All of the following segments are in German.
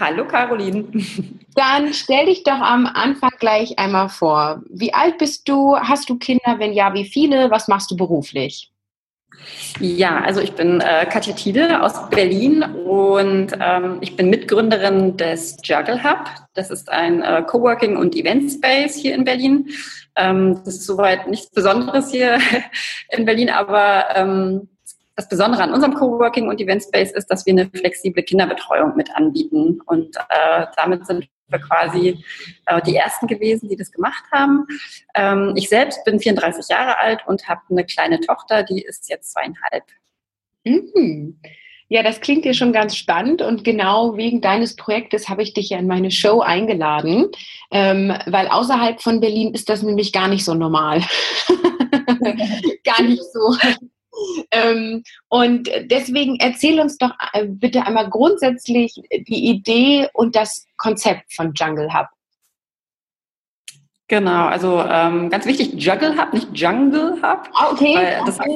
Hallo Caroline. Dann stell dich doch am Anfang gleich einmal vor. Wie alt bist du? Hast du Kinder? Wenn ja, wie viele? Was machst du beruflich? Ja, also ich bin äh, Katja Tiede aus Berlin und ähm, ich bin Mitgründerin des Juggle Hub. Das ist ein äh, Coworking und Event Space hier in Berlin. Ähm, das ist soweit nichts Besonderes hier in Berlin, aber ähm, das Besondere an unserem Coworking und Event Space ist, dass wir eine flexible Kinderbetreuung mit anbieten. Und äh, damit sind wir quasi äh, die Ersten gewesen, die das gemacht haben. Ähm, ich selbst bin 34 Jahre alt und habe eine kleine Tochter, die ist jetzt zweieinhalb. Mhm. Ja, das klingt dir schon ganz spannend und genau wegen deines Projektes habe ich dich ja in meine Show eingeladen, ähm, weil außerhalb von Berlin ist das nämlich gar nicht so normal. gar nicht so ähm, und deswegen erzähl uns doch äh, bitte einmal grundsätzlich die Idee und das Konzept von Jungle Hub. Genau, also ähm, ganz wichtig, Juggle Hub, nicht Jungle Hub. Ah, okay, das habe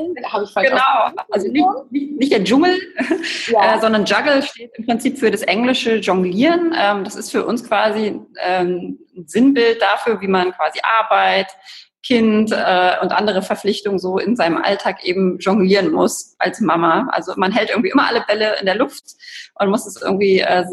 ich falsch Genau, also nicht, nicht, nicht der Dschungel, ja. äh, sondern Juggle steht im Prinzip für das englische Jonglieren. Ähm, das ist für uns quasi ähm, ein Sinnbild dafür, wie man quasi Arbeit, Kind äh, und andere Verpflichtungen so in seinem Alltag eben jonglieren muss als Mama. Also man hält irgendwie immer alle Bälle in der Luft und muss es irgendwie äh,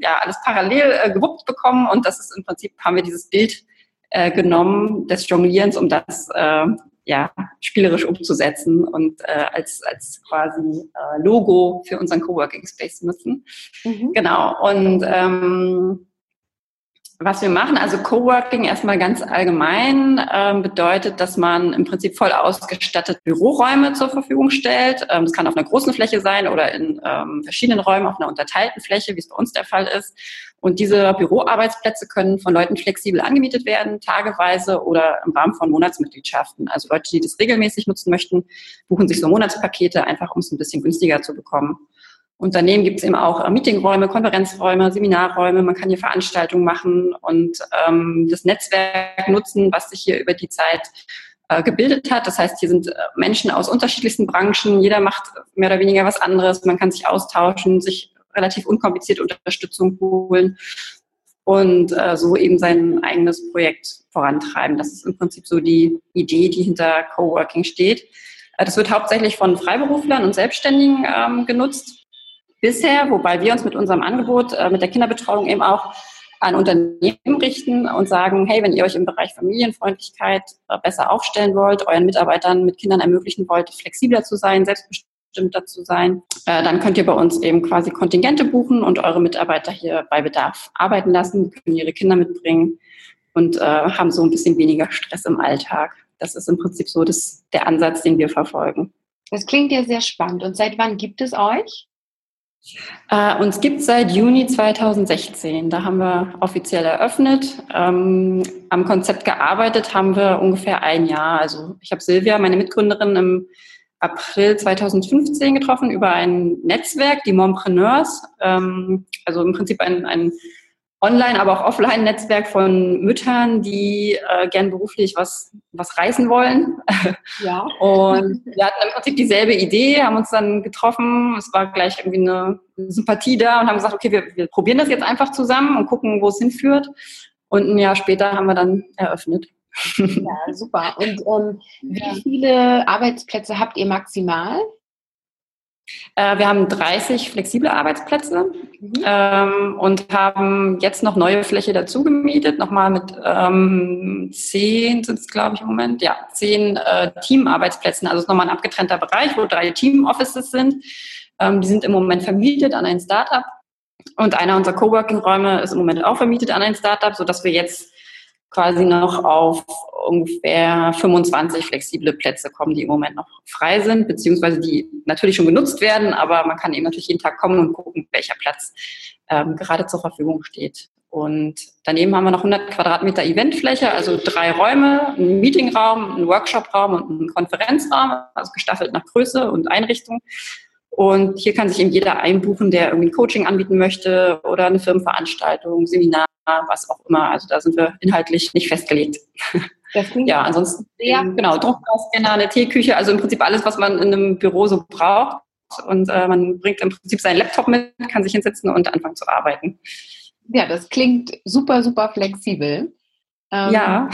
ja alles parallel äh, gewuppt bekommen und das ist im Prinzip haben wir dieses Bild äh, genommen des Jonglierens, um das äh, ja spielerisch umzusetzen und äh, als als quasi äh, Logo für unseren Coworking Space nutzen. Mhm. Genau und ähm, was wir machen, also Coworking erstmal ganz allgemein, ähm, bedeutet, dass man im Prinzip voll ausgestattet Büroräume zur Verfügung stellt. Ähm, das kann auf einer großen Fläche sein oder in ähm, verschiedenen Räumen auf einer unterteilten Fläche, wie es bei uns der Fall ist. Und diese Büroarbeitsplätze können von Leuten flexibel angemietet werden, tageweise oder im Rahmen von Monatsmitgliedschaften. Also Leute, die das regelmäßig nutzen möchten, buchen sich so Monatspakete, einfach um es ein bisschen günstiger zu bekommen. Unternehmen gibt es eben auch äh, Meetingräume, Konferenzräume, Seminarräume. Man kann hier Veranstaltungen machen und ähm, das Netzwerk nutzen, was sich hier über die Zeit äh, gebildet hat. Das heißt, hier sind äh, Menschen aus unterschiedlichsten Branchen. Jeder macht mehr oder weniger was anderes. Man kann sich austauschen, sich relativ unkompliziert Unterstützung holen und äh, so eben sein eigenes Projekt vorantreiben. Das ist im Prinzip so die Idee, die hinter Coworking steht. Äh, das wird hauptsächlich von Freiberuflern und Selbstständigen ähm, genutzt bisher, wobei wir uns mit unserem Angebot, äh, mit der Kinderbetreuung eben auch an Unternehmen richten und sagen, hey, wenn ihr euch im Bereich Familienfreundlichkeit äh, besser aufstellen wollt, euren Mitarbeitern mit Kindern ermöglichen wollt, flexibler zu sein, selbstbestimmter zu sein, äh, dann könnt ihr bei uns eben quasi Kontingente buchen und eure Mitarbeiter hier bei Bedarf arbeiten lassen, können ihre Kinder mitbringen und haben so ein bisschen weniger Stress im Alltag. Das ist im Prinzip so das, der Ansatz, den wir verfolgen. Das klingt ja sehr spannend. Und seit wann gibt es euch? Äh, uns gibt seit Juni 2016. Da haben wir offiziell eröffnet. Ähm, am Konzept gearbeitet haben wir ungefähr ein Jahr. Also ich habe Silvia, meine Mitgründerin, im April 2015 getroffen über ein Netzwerk, die Mompreneurs. Ähm, also im Prinzip ein, ein Online, aber auch Offline-Netzwerk von Müttern, die äh, gern beruflich was, was reißen wollen. Ja. Und wir hatten im Prinzip dieselbe Idee, haben uns dann getroffen. Es war gleich irgendwie eine Sympathie da und haben gesagt, okay, wir, wir probieren das jetzt einfach zusammen und gucken, wo es hinführt. Und ein Jahr später haben wir dann eröffnet. Ja, super. Und ähm, wie viele Arbeitsplätze habt ihr maximal? Äh, wir haben 30 flexible Arbeitsplätze mhm. ähm, und haben jetzt noch neue Fläche dazu gemietet, nochmal mit ähm, zehn sind es, glaube ich, im Moment, ja, zehn äh, Teamarbeitsplätzen. Also es ist nochmal ein abgetrennter Bereich, wo drei Team-Offices sind. Ähm, die sind im Moment vermietet an ein Startup. Und einer unserer Coworking-Räume ist im Moment auch vermietet an ein Startup, sodass wir jetzt quasi noch auf ungefähr 25 flexible Plätze kommen, die im Moment noch frei sind, beziehungsweise die natürlich schon genutzt werden, aber man kann eben natürlich jeden Tag kommen und gucken, welcher Platz ähm, gerade zur Verfügung steht. Und daneben haben wir noch 100 Quadratmeter Eventfläche, also drei Räume, einen Meetingraum, einen Workshopraum und einen Konferenzraum, also gestaffelt nach Größe und Einrichtung. Und hier kann sich eben jeder einbuchen, der irgendwie ein Coaching anbieten möchte oder eine Firmenveranstaltung, Seminar, was auch immer. Also da sind wir inhaltlich nicht festgelegt. ja, ansonsten sehr genau Druckglasscanner, eine Teeküche, also im Prinzip alles, was man in einem Büro so braucht. Und äh, man bringt im Prinzip seinen Laptop mit, kann sich hinsetzen und anfangen zu arbeiten. Ja, das klingt super, super flexibel. Ähm, ja.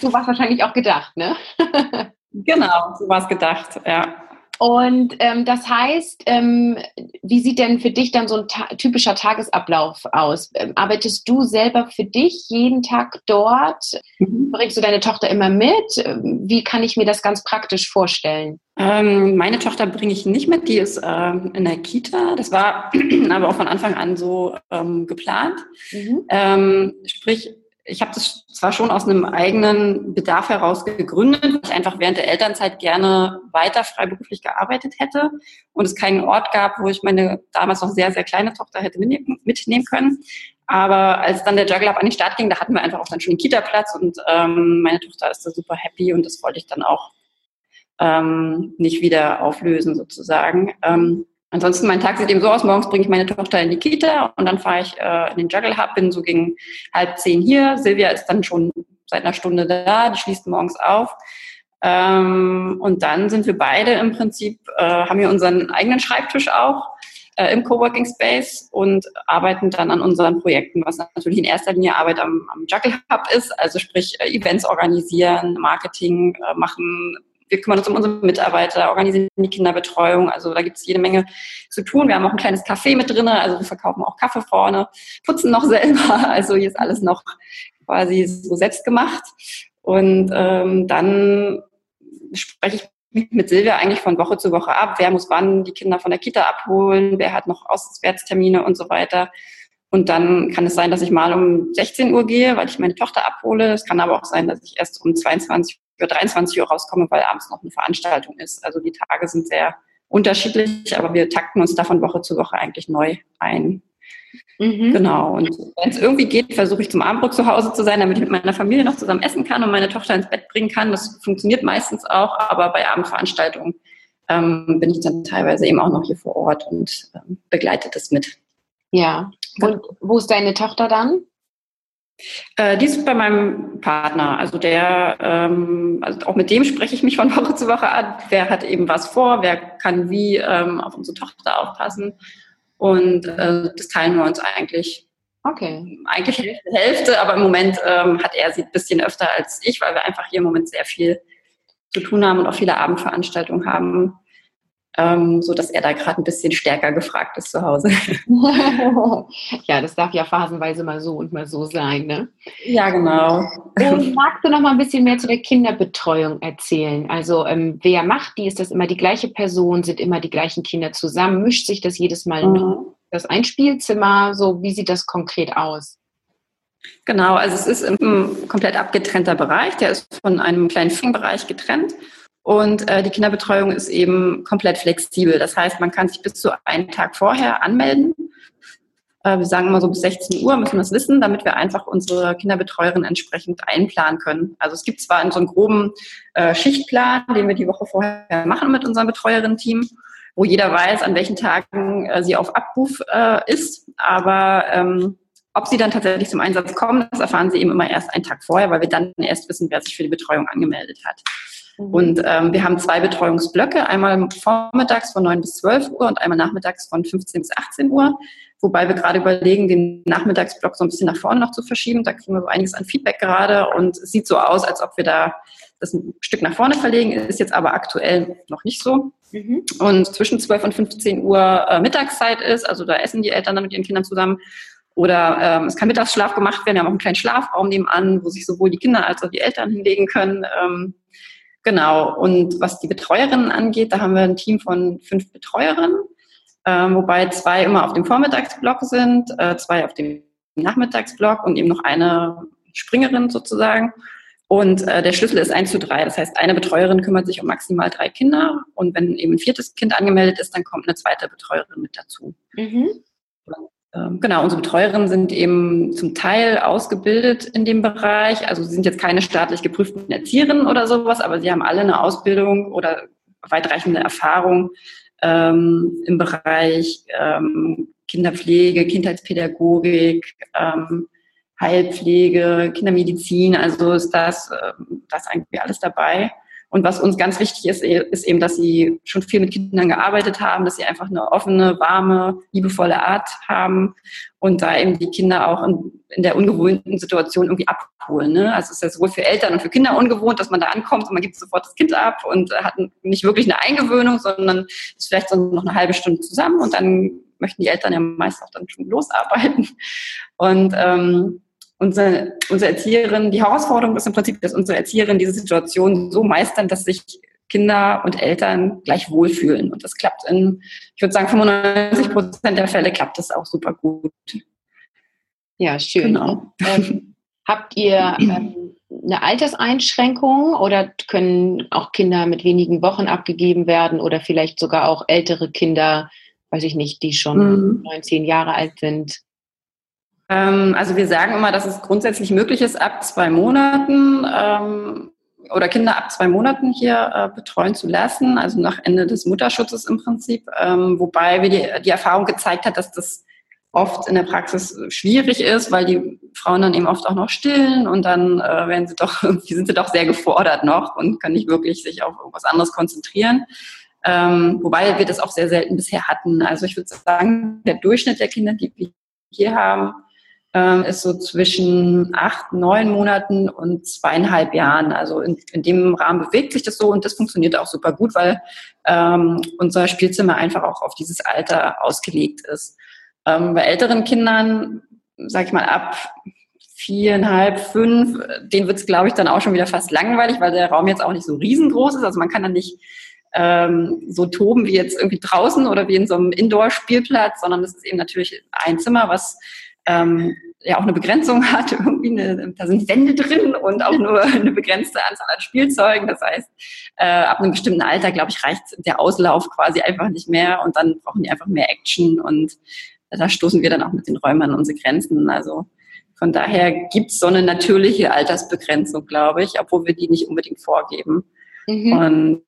So war es wahrscheinlich auch gedacht, ne? genau, so war es gedacht, ja. Und ähm, das heißt, ähm, wie sieht denn für dich dann so ein ta typischer Tagesablauf aus? Ähm, arbeitest du selber für dich jeden Tag dort? Mhm. Bringst du deine Tochter immer mit? Ähm, wie kann ich mir das ganz praktisch vorstellen? Ähm, meine Tochter bringe ich nicht mit, die ist ähm, in der Kita. Das war aber auch von Anfang an so geplant. Mhm. Sprich, ich habe das zwar schon aus einem eigenen Bedarf heraus gegründet, weil ich einfach während der Elternzeit gerne weiter freiberuflich gearbeitet hätte und es keinen Ort gab, wo ich meine damals noch sehr, sehr kleine Tochter hätte mitnehmen können. Aber als dann der Juggle Up an den Start ging, da hatten wir einfach auch dann schon den Kita-Platz und ähm, meine Tochter ist da super happy und das wollte ich dann auch ähm, nicht wieder auflösen sozusagen. Ähm, ansonsten, mein Tag sieht eben so aus, morgens bringe ich meine Tochter in die Kita und dann fahre ich äh, in den Juggle Hub, bin so gegen halb zehn hier. Silvia ist dann schon seit einer Stunde da, die schließt morgens auf. Ähm, und dann sind wir beide im Prinzip, äh, haben wir unseren eigenen Schreibtisch auch äh, im Coworking Space und arbeiten dann an unseren Projekten, was natürlich in erster Linie Arbeit am, am Juggle Hub ist, also sprich äh, Events organisieren, Marketing äh, machen, wir kümmern uns um unsere Mitarbeiter, organisieren die Kinderbetreuung. Also da gibt es jede Menge zu tun. Wir haben auch ein kleines Café mit drin, also wir verkaufen auch Kaffee vorne, putzen noch selber. Also hier ist alles noch quasi so selbst gemacht. Und ähm, dann spreche ich mit Silvia eigentlich von Woche zu Woche ab, wer muss wann die Kinder von der Kita abholen, wer hat noch Auswärtstermine und so weiter. Und dann kann es sein, dass ich mal um 16 Uhr gehe, weil ich meine Tochter abhole. Es kann aber auch sein, dass ich erst um 22 für 23 Uhr rauskomme, weil abends noch eine Veranstaltung ist. Also die Tage sind sehr unterschiedlich, aber wir takten uns da von Woche zu Woche eigentlich neu ein. Mhm. Genau. Und wenn es irgendwie geht, versuche ich zum Abendbrot zu Hause zu sein, damit ich mit meiner Familie noch zusammen essen kann und meine Tochter ins Bett bringen kann. Das funktioniert meistens auch, aber bei Abendveranstaltungen ähm, bin ich dann teilweise eben auch noch hier vor Ort und ähm, begleite das mit. Ja. Und wo ist deine Tochter dann? Äh, die ist bei meinem Partner. Also der, ähm, also auch mit dem spreche ich mich von Woche zu Woche an. Wer hat eben was vor? Wer kann wie ähm, auf unsere Tochter aufpassen? Und äh, das teilen wir uns eigentlich. Okay. Eigentlich Hälfte, Hälfte aber im Moment ähm, hat er sie ein bisschen öfter als ich, weil wir einfach hier im Moment sehr viel zu tun haben und auch viele Abendveranstaltungen haben ähm, so dass er da gerade ein bisschen stärker gefragt ist zu Hause. ja, das darf ja phasenweise mal so und mal so sein, ne? Ja, genau. Und magst du noch mal ein bisschen mehr zu der Kinderbetreuung erzählen? Also ähm, wer macht die? Ist das immer die gleiche Person? Sind immer die gleichen Kinder zusammen? Mischt sich das jedes Mal? Mhm. Das Einspielzimmer? So, wie sieht das konkret aus? Genau, also es ist ein komplett abgetrennter Bereich. Der ist von einem kleinen Fingbereich getrennt. Und äh, die Kinderbetreuung ist eben komplett flexibel. Das heißt, man kann sich bis zu einen Tag vorher anmelden. Äh, wir sagen immer so bis 16 Uhr müssen wir das wissen, damit wir einfach unsere Kinderbetreuerin entsprechend einplanen können. Also es gibt zwar so einen groben äh, Schichtplan, den wir die Woche vorher machen mit unserem Betreuerin-Team, wo jeder weiß, an welchen Tagen äh, sie auf Abruf äh, ist. Aber ähm, ob sie dann tatsächlich zum Einsatz kommen, das erfahren sie eben immer erst einen Tag vorher, weil wir dann erst wissen, wer sich für die Betreuung angemeldet hat. Mhm. Und ähm, wir haben zwei Betreuungsblöcke, einmal vormittags von 9 bis 12 Uhr und einmal nachmittags von 15 bis 18 Uhr. Wobei wir gerade überlegen, den Nachmittagsblock so ein bisschen nach vorne noch zu verschieben. Da kriegen wir so einiges an Feedback gerade und es sieht so aus, als ob wir da das ein Stück nach vorne verlegen, ist jetzt aber aktuell noch nicht so. Mhm. Und zwischen 12 und 15 Uhr äh, Mittagszeit ist, also da essen die Eltern dann mit ihren Kindern zusammen. Oder ähm, es kann Mittagsschlaf gemacht werden. Wir haben auch einen kleinen Schlafraum nebenan, wo sich sowohl die Kinder als auch die Eltern hinlegen können. Ähm, Genau. Und was die Betreuerinnen angeht, da haben wir ein Team von fünf Betreuerinnen, äh, wobei zwei immer auf dem Vormittagsblock sind, äh, zwei auf dem Nachmittagsblock und eben noch eine Springerin sozusagen. Und äh, der Schlüssel ist 1 zu 3. Das heißt, eine Betreuerin kümmert sich um maximal drei Kinder. Und wenn eben ein viertes Kind angemeldet ist, dann kommt eine zweite Betreuerin mit dazu. Mhm. Ähm, genau, unsere Betreuerinnen sind eben zum Teil ausgebildet in dem Bereich. Also sie sind jetzt keine staatlich geprüften Erzieherinnen oder sowas, aber sie haben alle eine Ausbildung oder weitreichende Erfahrung ähm, im Bereich ähm, Kinderpflege, Kindheitspädagogik, ähm, Heilpflege, Kindermedizin. Also ist das, äh, das eigentlich alles dabei. Und was uns ganz wichtig ist, ist eben, dass sie schon viel mit Kindern gearbeitet haben, dass sie einfach eine offene, warme, liebevolle Art haben und da eben die Kinder auch in, in der ungewohnten Situation irgendwie abholen. Ne? Also es ist ja sowohl für Eltern und für Kinder ungewohnt, dass man da ankommt und man gibt sofort das Kind ab und hat nicht wirklich eine Eingewöhnung, sondern ist vielleicht so noch eine halbe Stunde zusammen und dann möchten die Eltern ja meist auch dann schon losarbeiten. Und ähm, unsere, unsere Erzieherin, die Herausforderung ist im Prinzip, dass unsere Erzieherin diese Situation so meistern, dass sich Kinder und Eltern gleich wohlfühlen. Und das klappt in, ich würde sagen, 95 Prozent der Fälle klappt das auch super gut. Ja, schön. Genau. Ähm, habt ihr ähm, eine Alterseinschränkung oder können auch Kinder mit wenigen Wochen abgegeben werden oder vielleicht sogar auch ältere Kinder, weiß ich nicht, die schon mhm. 19 Jahre alt sind? Ähm, also wir sagen immer, dass es grundsätzlich möglich ist, ab zwei Monaten ähm, oder Kinder ab zwei Monaten hier äh, betreuen zu lassen, also nach Ende des Mutterschutzes im Prinzip, ähm, wobei wir die, die Erfahrung gezeigt hat, dass das oft in der Praxis schwierig ist, weil die Frauen dann eben oft auch noch stillen und dann äh, werden sie doch, sind sie doch sehr gefordert noch und können nicht wirklich sich auf irgendwas anderes konzentrieren. Ähm, wobei wir das auch sehr selten bisher hatten. Also ich würde sagen, der Durchschnitt der Kinder, die wir hier haben, ähm, ist so zwischen acht, neun Monaten und zweieinhalb Jahren. Also in, in dem Rahmen bewegt sich das so und das funktioniert auch super gut, weil ähm, unser Spielzimmer einfach auch auf dieses Alter ausgelegt ist. Ähm, bei älteren Kindern, sag ich mal, ab viereinhalb, fünf, denen wird es, glaube ich, dann auch schon wieder fast langweilig, weil der Raum jetzt auch nicht so riesengroß ist. Also man kann dann nicht ähm, so toben wie jetzt irgendwie draußen oder wie in so einem Indoor-Spielplatz, sondern es ist eben natürlich ein Zimmer, was ähm, ja auch eine Begrenzung hat, irgendwie eine, da sind Wände drin und auch nur eine begrenzte Anzahl an Spielzeugen. Das heißt, äh, ab einem bestimmten Alter, glaube ich, reicht der Auslauf quasi einfach nicht mehr und dann brauchen die einfach mehr Action und da stoßen wir dann auch mit den Räumern an unsere Grenzen. Also von daher gibt es so eine natürliche Altersbegrenzung, glaube ich, obwohl wir die nicht unbedingt vorgeben. Mhm. Und,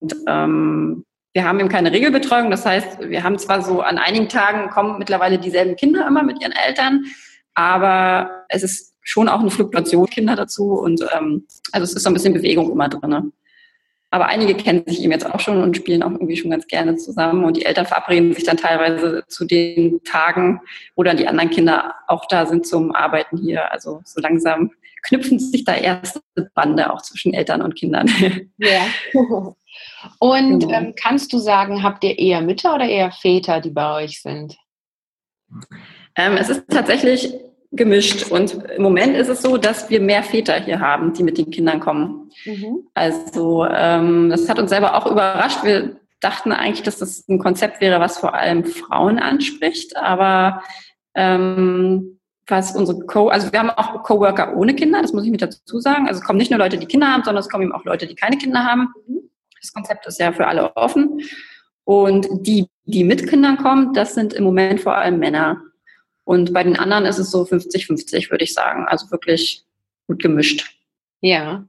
und ähm, wir haben eben keine Regelbetreuung. Das heißt, wir haben zwar so an einigen Tagen kommen mittlerweile dieselben Kinder immer mit ihren Eltern, aber es ist schon auch eine Fluktuation Kinder dazu und ähm, also es ist so ein bisschen Bewegung immer drin. Aber einige kennen sich eben jetzt auch schon und spielen auch irgendwie schon ganz gerne zusammen und die Eltern verabreden sich dann teilweise zu den Tagen, wo dann die anderen Kinder auch da sind zum Arbeiten hier. Also so langsam knüpfen sich da erste Bande auch zwischen Eltern und Kindern. Ja. Und genau. ähm, kannst du sagen, habt ihr eher Mütter oder eher Väter, die bei euch sind? Ähm, es ist tatsächlich gemischt. Und im Moment ist es so, dass wir mehr Väter hier haben, die mit den Kindern kommen. Mhm. Also ähm, das hat uns selber auch überrascht. Wir dachten eigentlich, dass das ein Konzept wäre, was vor allem Frauen anspricht. Aber ähm, was unsere Co, also wir haben auch Coworker ohne Kinder, das muss ich mit dazu sagen. Also es kommen nicht nur Leute, die Kinder haben, sondern es kommen eben auch Leute, die keine Kinder haben. Mhm. Das Konzept ist ja für alle offen. Und die, die mit Kindern kommen, das sind im Moment vor allem Männer. Und bei den anderen ist es so 50-50, würde ich sagen. Also wirklich gut gemischt. Ja.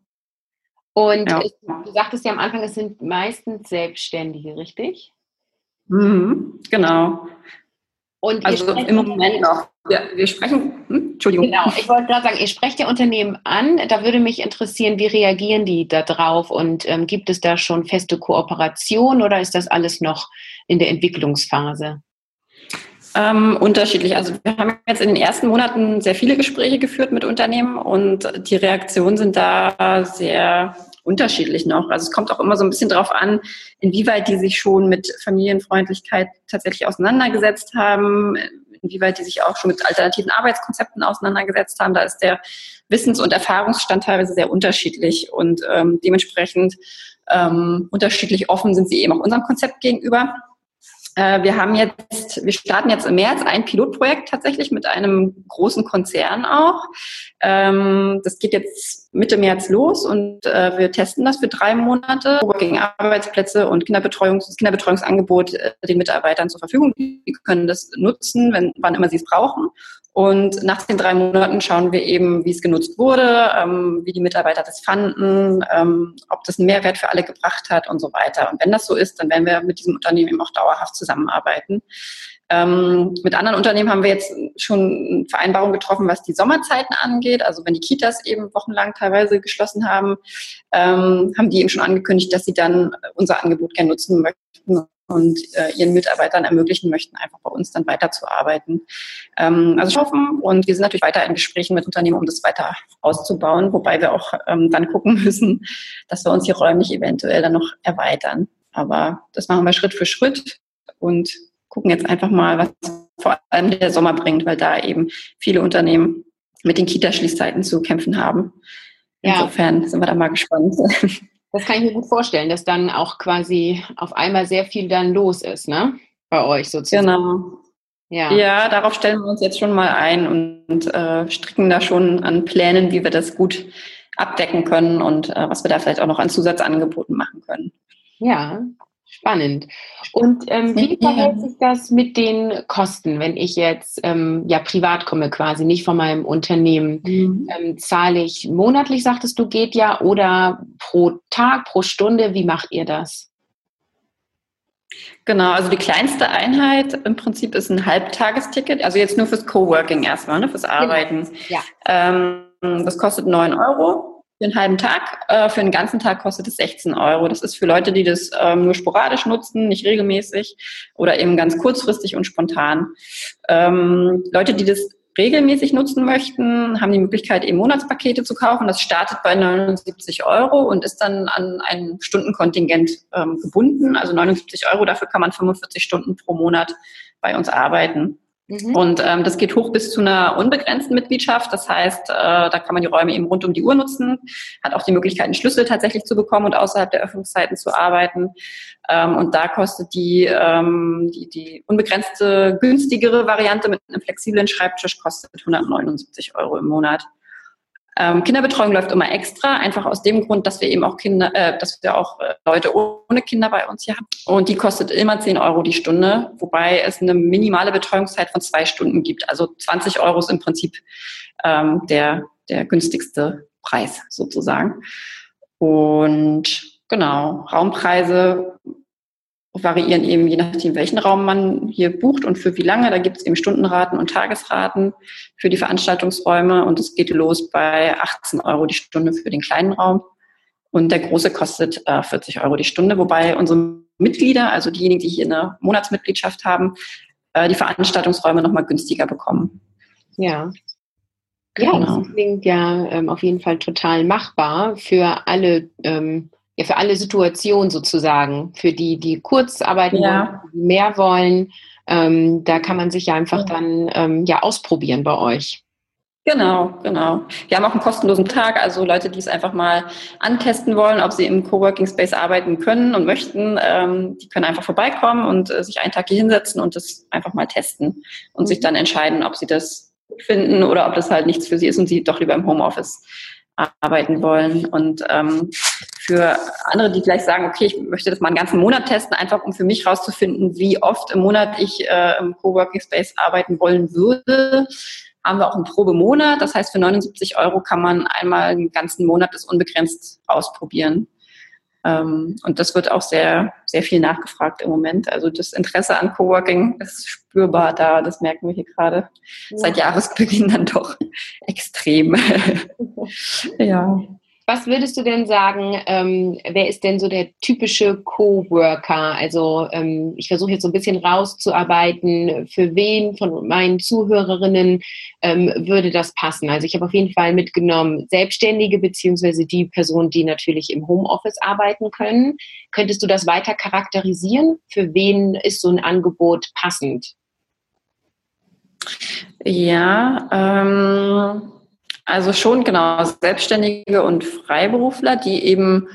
Und ja. du sagtest ja am Anfang, es sind meistens Selbstständige, richtig? Mhm, genau. Und also im Moment noch. Ja, wir sprechen, hm, Entschuldigung. Genau, ich wollte gerade sagen, ihr sprecht ja Unternehmen an. Da würde mich interessieren, wie reagieren die da drauf und ähm, gibt es da schon feste Kooperation oder ist das alles noch in der Entwicklungsphase? Ähm, unterschiedlich. Also wir haben jetzt in den ersten Monaten sehr viele Gespräche geführt mit Unternehmen und die Reaktionen sind da sehr unterschiedlich noch. Also es kommt auch immer so ein bisschen darauf an, inwieweit die sich schon mit Familienfreundlichkeit tatsächlich auseinandergesetzt haben, inwieweit die sich auch schon mit alternativen Arbeitskonzepten auseinandergesetzt haben. Da ist der Wissens- und Erfahrungsstand teilweise sehr unterschiedlich und ähm, dementsprechend ähm, unterschiedlich offen sind sie eben auch unserem Konzept gegenüber. Äh, wir haben jetzt, wir starten jetzt im März ein Pilotprojekt tatsächlich mit einem großen Konzern auch. Ähm, das geht jetzt Mitte März los und äh, wir testen das für drei Monate. Working Arbeitsplätze und Kinderbetreuungs das Kinderbetreuungsangebot äh, den Mitarbeitern zur Verfügung. Die können das nutzen, wenn, wann immer sie es brauchen. Und nach den drei Monaten schauen wir eben, wie es genutzt wurde, ähm, wie die Mitarbeiter das fanden, ähm, ob das einen Mehrwert für alle gebracht hat und so weiter. Und wenn das so ist, dann werden wir mit diesem Unternehmen eben auch dauerhaft zusammenarbeiten. Ähm, mit anderen Unternehmen haben wir jetzt schon Vereinbarungen getroffen, was die Sommerzeiten angeht. Also wenn die Kitas eben wochenlang teilweise geschlossen haben, ähm, haben die eben schon angekündigt, dass sie dann unser Angebot gerne nutzen möchten und äh, ihren Mitarbeitern ermöglichen möchten, einfach bei uns dann weiterzuarbeiten. Ähm, also hoffen und wir sind natürlich weiter in Gesprächen mit Unternehmen, um das weiter auszubauen, wobei wir auch ähm, dann gucken müssen, dass wir uns hier räumlich eventuell dann noch erweitern. Aber das machen wir Schritt für Schritt und gucken jetzt einfach mal, was vor allem der Sommer bringt, weil da eben viele Unternehmen mit den Kita-Schließzeiten zu kämpfen haben. Insofern ja. sind wir da mal gespannt. Das kann ich mir gut vorstellen, dass dann auch quasi auf einmal sehr viel dann los ist, ne? Bei euch sozusagen. Genau. Ja. ja, darauf stellen wir uns jetzt schon mal ein und äh, stricken da schon an Plänen, wie wir das gut abdecken können und äh, was wir da vielleicht auch noch an Zusatzangeboten machen können. Ja, Spannend. Und ähm, wie verhält sich das mit den Kosten, wenn ich jetzt ähm, ja privat komme, quasi nicht von meinem Unternehmen? Mhm. Ähm, zahle ich monatlich, sagtest du, geht ja, oder pro Tag, pro Stunde? Wie macht ihr das? Genau, also die kleinste Einheit im Prinzip ist ein Halbtagesticket, also jetzt nur fürs Coworking erstmal, ne, fürs genau. Arbeiten. Ja. Ähm, das kostet 9 Euro für einen halben Tag. Äh, für einen ganzen Tag kostet es 16 Euro. Das ist für Leute, die das ähm, nur sporadisch nutzen, nicht regelmäßig oder eben ganz kurzfristig und spontan. Ähm, Leute, die das regelmäßig nutzen möchten, haben die Möglichkeit, eben Monatspakete zu kaufen. Das startet bei 79 Euro und ist dann an ein Stundenkontingent ähm, gebunden. Also 79 Euro, dafür kann man 45 Stunden pro Monat bei uns arbeiten. Mhm. Und ähm, das geht hoch bis zu einer unbegrenzten Mitgliedschaft. Das heißt, äh, da kann man die Räume eben rund um die Uhr nutzen, hat auch die Möglichkeit, einen Schlüssel tatsächlich zu bekommen und außerhalb der Öffnungszeiten zu arbeiten. Ähm, und da kostet die, ähm, die, die unbegrenzte günstigere Variante mit einem flexiblen Schreibtisch kostet 179 Euro im Monat. Ähm, Kinderbetreuung läuft immer extra, einfach aus dem Grund, dass wir eben auch Kinder, äh, dass wir auch äh, Leute ohne Kinder bei uns hier haben. Und die kostet immer 10 Euro die Stunde, wobei es eine minimale Betreuungszeit von zwei Stunden gibt. Also 20 Euro ist im Prinzip ähm, der, der günstigste Preis sozusagen. Und genau, Raumpreise variieren eben je nachdem, welchen Raum man hier bucht und für wie lange. Da gibt es eben Stundenraten und Tagesraten für die Veranstaltungsräume und es geht los bei 18 Euro die Stunde für den kleinen Raum. Und der große kostet äh, 40 Euro die Stunde, wobei unsere Mitglieder, also diejenigen, die hier eine Monatsmitgliedschaft haben, äh, die Veranstaltungsräume nochmal günstiger bekommen. Ja. Ja, genau. das klingt ja ähm, auf jeden Fall total machbar für alle ähm, ja, für alle Situationen sozusagen, für die, die kurz arbeiten ja. wollen, die mehr wollen. Ähm, da kann man sich ja einfach dann ähm, ja ausprobieren bei euch. Genau, genau. Wir haben auch einen kostenlosen Tag, also Leute, die es einfach mal antesten wollen, ob sie im Coworking Space arbeiten können und möchten, ähm, die können einfach vorbeikommen und äh, sich einen Tag hier hinsetzen und das einfach mal testen und mhm. sich dann entscheiden, ob sie das finden oder ob das halt nichts für sie ist und sie doch lieber im Homeoffice arbeiten wollen. Und ähm, für andere, die vielleicht sagen, okay, ich möchte das mal einen ganzen Monat testen, einfach um für mich rauszufinden, wie oft im Monat ich äh, im Coworking Space arbeiten wollen würde, haben wir auch einen Probemonat. Das heißt, für 79 Euro kann man einmal einen ganzen Monat das unbegrenzt ausprobieren. Ähm, und das wird auch sehr, sehr viel nachgefragt im Moment. Also das Interesse an Coworking ist spürbar da. Das merken wir hier gerade ja. seit Jahresbeginn dann doch extrem. ja. Was würdest du denn sagen, ähm, wer ist denn so der typische Coworker? Also ähm, ich versuche jetzt so ein bisschen rauszuarbeiten, für wen von meinen Zuhörerinnen ähm, würde das passen? Also ich habe auf jeden Fall mitgenommen, Selbstständige beziehungsweise die Personen, die natürlich im Homeoffice arbeiten können. Könntest du das weiter charakterisieren? Für wen ist so ein Angebot passend? Ja, ähm also schon genau Selbstständige und Freiberufler, die eben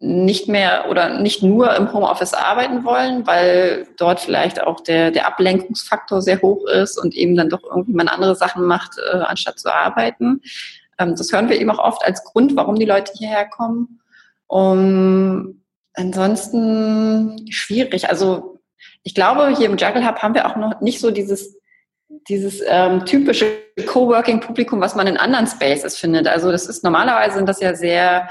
nicht mehr oder nicht nur im Homeoffice arbeiten wollen, weil dort vielleicht auch der, der Ablenkungsfaktor sehr hoch ist und eben dann doch irgendwie andere Sachen macht, äh, anstatt zu arbeiten. Ähm, das hören wir eben auch oft als Grund, warum die Leute hierher kommen. Um, ansonsten schwierig. Also ich glaube, hier im Juggle Hub haben wir auch noch nicht so dieses dieses ähm, typische Coworking-Publikum, was man in anderen Spaces findet. Also das ist normalerweise sind das ja sehr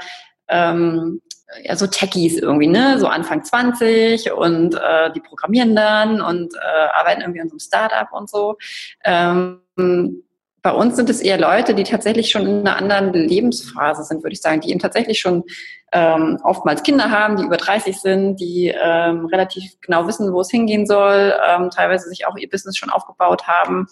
ähm, ja, so Techies irgendwie, ne? So Anfang 20 und äh, die programmieren dann und äh, arbeiten irgendwie in so einem Startup und so. Ähm, bei uns sind es eher Leute, die tatsächlich schon in einer anderen Lebensphase sind, würde ich sagen, die eben tatsächlich schon ähm, oftmals Kinder haben, die über 30 sind, die ähm, relativ genau wissen, wo es hingehen soll, ähm, teilweise sich auch ihr Business schon aufgebaut haben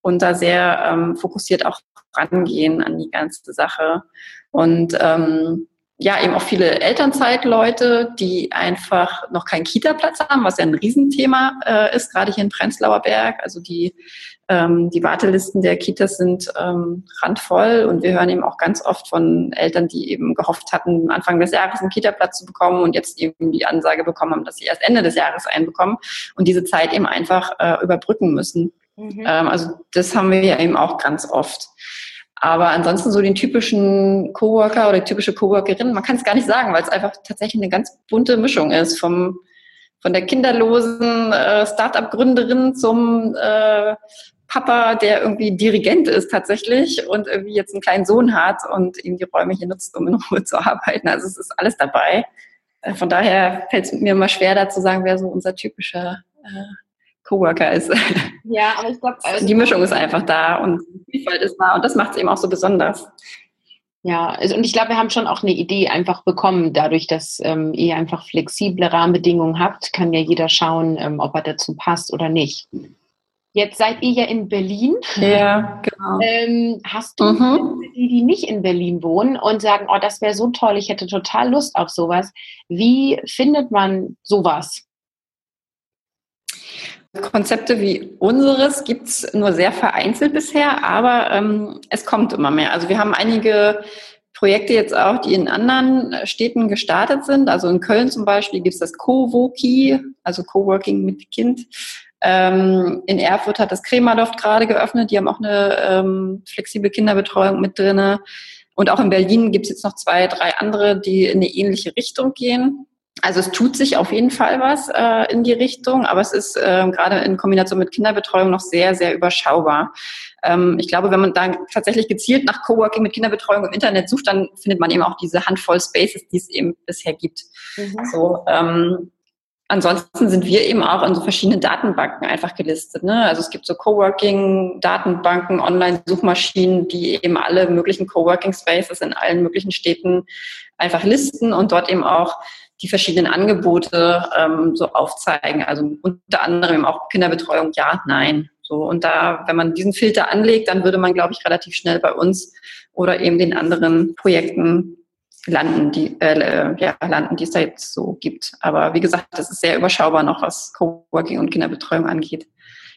und da sehr ähm, fokussiert auch rangehen an die ganze Sache. Und ähm, ja, eben auch viele Elternzeitleute, die einfach noch keinen Kita-Platz haben, was ja ein Riesenthema äh, ist, gerade hier in Prenzlauer Berg. Also die, ähm, die Wartelisten der Kitas sind ähm, randvoll und wir hören eben auch ganz oft von Eltern, die eben gehofft hatten, Anfang des Jahres einen Kita-Platz zu bekommen und jetzt eben die Ansage bekommen haben, dass sie erst Ende des Jahres einen bekommen und diese Zeit eben einfach äh, überbrücken müssen. Mhm. Ähm, also das haben wir ja eben auch ganz oft. Aber ansonsten so den typischen Coworker oder typische Coworkerin, man kann es gar nicht sagen, weil es einfach tatsächlich eine ganz bunte Mischung ist. Vom, von der kinderlosen äh, Start-up-Gründerin zum äh, Papa, der irgendwie Dirigent ist tatsächlich und irgendwie jetzt einen kleinen Sohn hat und eben die Räume hier nutzt, um in Ruhe zu arbeiten. Also es ist alles dabei. Äh, von daher fällt es mir immer schwer, da zu sagen, wer so unser typischer äh, Coworker ist. Ja, aber ich glaube, also die Mischung ist einfach da und die Vielfalt ist da und das macht es eben auch so besonders. Ja, also, und ich glaube, wir haben schon auch eine Idee einfach bekommen, dadurch, dass ähm, ihr einfach flexible Rahmenbedingungen habt, kann ja jeder schauen, ähm, ob er dazu passt oder nicht. Jetzt seid ihr ja in Berlin. Ja, genau. Ähm, hast du mhm. die, die nicht in Berlin wohnen und sagen, oh, das wäre so toll, ich hätte total Lust auf sowas. Wie findet man sowas? Konzepte wie unseres gibt es nur sehr vereinzelt bisher, aber ähm, es kommt immer mehr. Also wir haben einige Projekte jetzt auch, die in anderen Städten gestartet sind. Also in Köln zum Beispiel gibt es das Covoki, also Coworking mit Kind. Ähm, in Erfurt hat das Kremerloft gerade geöffnet. Die haben auch eine ähm, flexible Kinderbetreuung mit drinne. Und auch in Berlin gibt es jetzt noch zwei, drei andere, die in eine ähnliche Richtung gehen. Also es tut sich auf jeden Fall was äh, in die Richtung, aber es ist äh, gerade in Kombination mit Kinderbetreuung noch sehr, sehr überschaubar. Ähm, ich glaube, wenn man dann tatsächlich gezielt nach Coworking mit Kinderbetreuung im Internet sucht, dann findet man eben auch diese Handvoll Spaces, die es eben bisher gibt. Mhm. So, ähm, Ansonsten sind wir eben auch in so verschiedenen Datenbanken einfach gelistet. Ne? Also es gibt so Coworking-Datenbanken, Online-Suchmaschinen, die eben alle möglichen Coworking-Spaces in allen möglichen Städten einfach listen und dort eben auch die verschiedenen Angebote ähm, so aufzeigen. Also unter anderem auch Kinderbetreuung, ja, nein. So und da, wenn man diesen Filter anlegt, dann würde man, glaube ich, relativ schnell bei uns oder eben den anderen Projekten landen, die äh, ja, landen, die es da jetzt so gibt. Aber wie gesagt, das ist sehr überschaubar noch, was Coworking und Kinderbetreuung angeht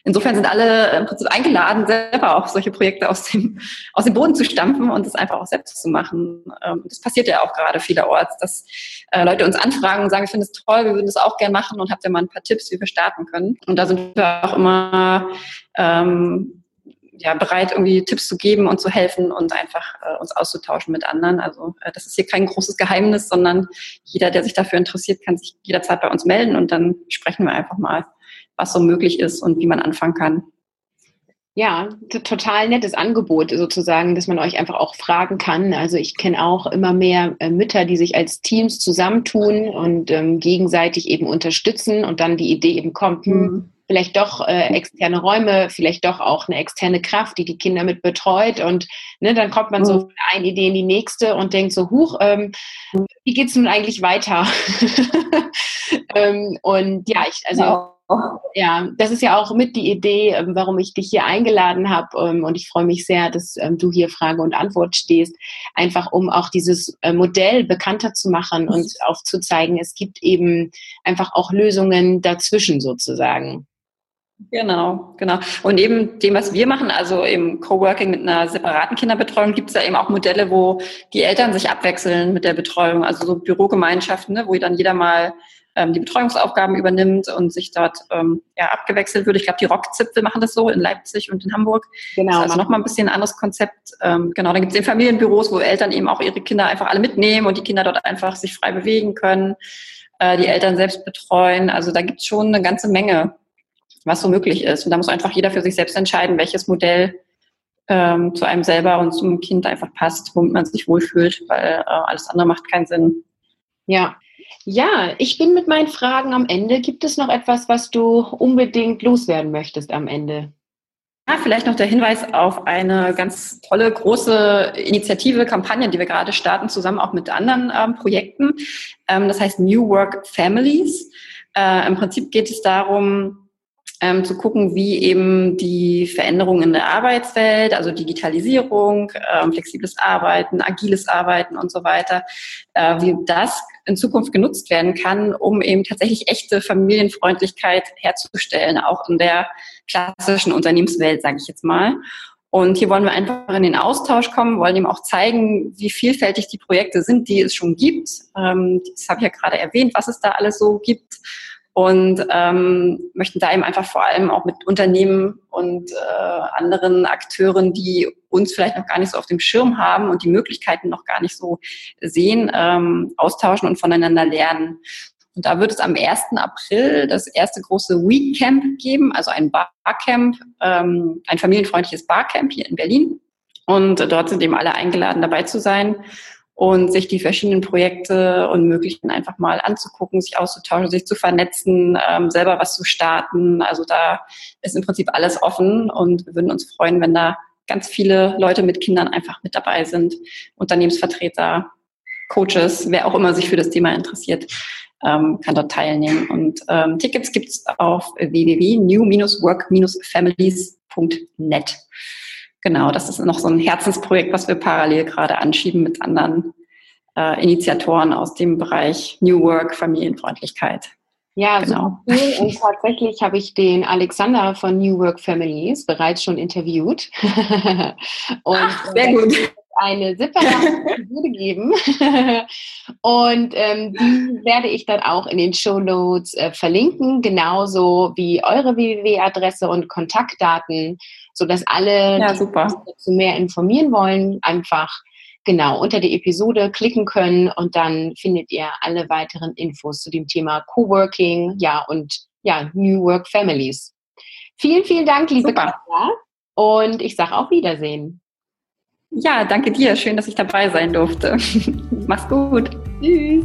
insofern sind alle im Prinzip eingeladen, selber auch solche Projekte aus dem, aus dem Boden zu stampfen und das einfach auch selbst zu machen. Ähm, das passiert ja auch gerade vielerorts, dass äh, Leute uns anfragen und sagen, ich finde es toll, wir würden das auch gerne machen und habt ihr mal ein paar Tipps, wie wir starten können. Und da sind wir auch immer ähm, ja, bereit, irgendwie Tipps zu geben und zu helfen und einfach äh, uns auszutauschen mit anderen. Also äh, das ist hier kein großes Geheimnis, sondern jeder, der sich dafür interessiert, kann sich jederzeit bei uns melden und dann sprechen wir einfach mal was so möglich ist und wie man anfangen kann. Ja, total nettes Angebot sozusagen, dass man euch einfach auch fragen kann. Also ich kenne auch immer mehr äh, Mütter, die sich als Teams zusammentun und ähm, gegenseitig eben unterstützen und dann die Idee eben kommt, hm, mhm. vielleicht doch äh, externe Räume, vielleicht doch auch eine externe Kraft, die die Kinder mit betreut und ne, dann kommt man mhm. so von einer Idee in die nächste und denkt so, huch, ähm, wie geht's nun eigentlich weiter? ähm, und ja, ich also ja ja, das ist ja auch mit die Idee, ähm, warum ich dich hier eingeladen habe. Ähm, und ich freue mich sehr, dass ähm, du hier Frage und Antwort stehst. Einfach um auch dieses äh, Modell bekannter zu machen und aufzuzeigen, es gibt eben einfach auch Lösungen dazwischen sozusagen. Genau, genau. Und eben dem, was wir machen, also im Coworking mit einer separaten Kinderbetreuung, gibt es da eben auch Modelle, wo die Eltern sich abwechseln mit der Betreuung, also so Bürogemeinschaften, ne, wo dann jeder mal ähm, die Betreuungsaufgaben übernimmt und sich dort ähm, ja, abgewechselt wird. Ich glaube, die Rockzipfel machen das so in Leipzig und in Hamburg. Genau. Das ist also nochmal ein bisschen ein anderes Konzept. Ähm, genau, dann gibt es eben Familienbüros, wo Eltern eben auch ihre Kinder einfach alle mitnehmen und die Kinder dort einfach sich frei bewegen können, äh, die Eltern selbst betreuen. Also da gibt es schon eine ganze Menge was so möglich ist. Und da muss einfach jeder für sich selbst entscheiden, welches Modell ähm, zu einem selber und zum Kind einfach passt, womit man sich wohlfühlt, weil äh, alles andere macht keinen Sinn. Ja. Ja, ich bin mit meinen Fragen am Ende. Gibt es noch etwas, was du unbedingt loswerden möchtest am Ende? Ja, vielleicht noch der Hinweis auf eine ganz tolle, große Initiative, Kampagne, die wir gerade starten, zusammen auch mit anderen ähm, Projekten. Ähm, das heißt New Work Families. Äh, Im Prinzip geht es darum, ähm, zu gucken, wie eben die Veränderungen in der Arbeitswelt, also Digitalisierung, ähm, flexibles Arbeiten, agiles Arbeiten und so weiter, äh, wie das in Zukunft genutzt werden kann, um eben tatsächlich echte Familienfreundlichkeit herzustellen, auch in der klassischen Unternehmenswelt, sage ich jetzt mal. Und hier wollen wir einfach in den Austausch kommen, wollen ihm auch zeigen, wie vielfältig die Projekte sind, die es schon gibt. Ähm, das habe ich ja gerade erwähnt, was es da alles so gibt und ähm, möchten da eben einfach vor allem auch mit Unternehmen und äh, anderen Akteuren, die uns vielleicht noch gar nicht so auf dem Schirm haben und die Möglichkeiten noch gar nicht so sehen, ähm, austauschen und voneinander lernen. Und da wird es am 1. April das erste große Weekcamp geben, also ein Barcamp, ähm, ein familienfreundliches Barcamp hier in Berlin. Und dort sind eben alle eingeladen, dabei zu sein und sich die verschiedenen Projekte und Möglichkeiten einfach mal anzugucken, sich auszutauschen, sich zu vernetzen, ähm, selber was zu starten. Also da ist im Prinzip alles offen und wir würden uns freuen, wenn da ganz viele Leute mit Kindern einfach mit dabei sind, Unternehmensvertreter, Coaches, wer auch immer sich für das Thema interessiert, ähm, kann dort teilnehmen. Und ähm, Tickets gibt's auf www.new-work-families.net. Genau, das ist noch so ein Herzensprojekt, was wir parallel gerade anschieben mit anderen äh, Initiatoren aus dem Bereich New Work, Familienfreundlichkeit. Ja, genau. cool. Und tatsächlich habe ich den Alexander von New Work Families bereits schon interviewt. Und Ach, sehr gut eine separate Episode geben. und ähm, die werde ich dann auch in den Show Notes äh, verlinken, genauso wie eure www-Adresse und Kontaktdaten, sodass alle, ja, die dazu mehr informieren wollen, einfach genau unter die Episode klicken können und dann findet ihr alle weiteren Infos zu dem Thema Coworking, ja und ja New Work Families. Vielen, vielen Dank, liebe Katja. Und ich sage auch Wiedersehen. Ja, danke dir. Schön, dass ich dabei sein durfte. Mach's gut. Tschüss.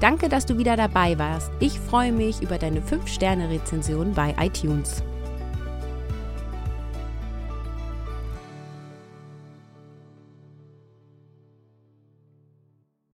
Danke, dass du wieder dabei warst. Ich freue mich über deine 5-Sterne-Rezension bei iTunes.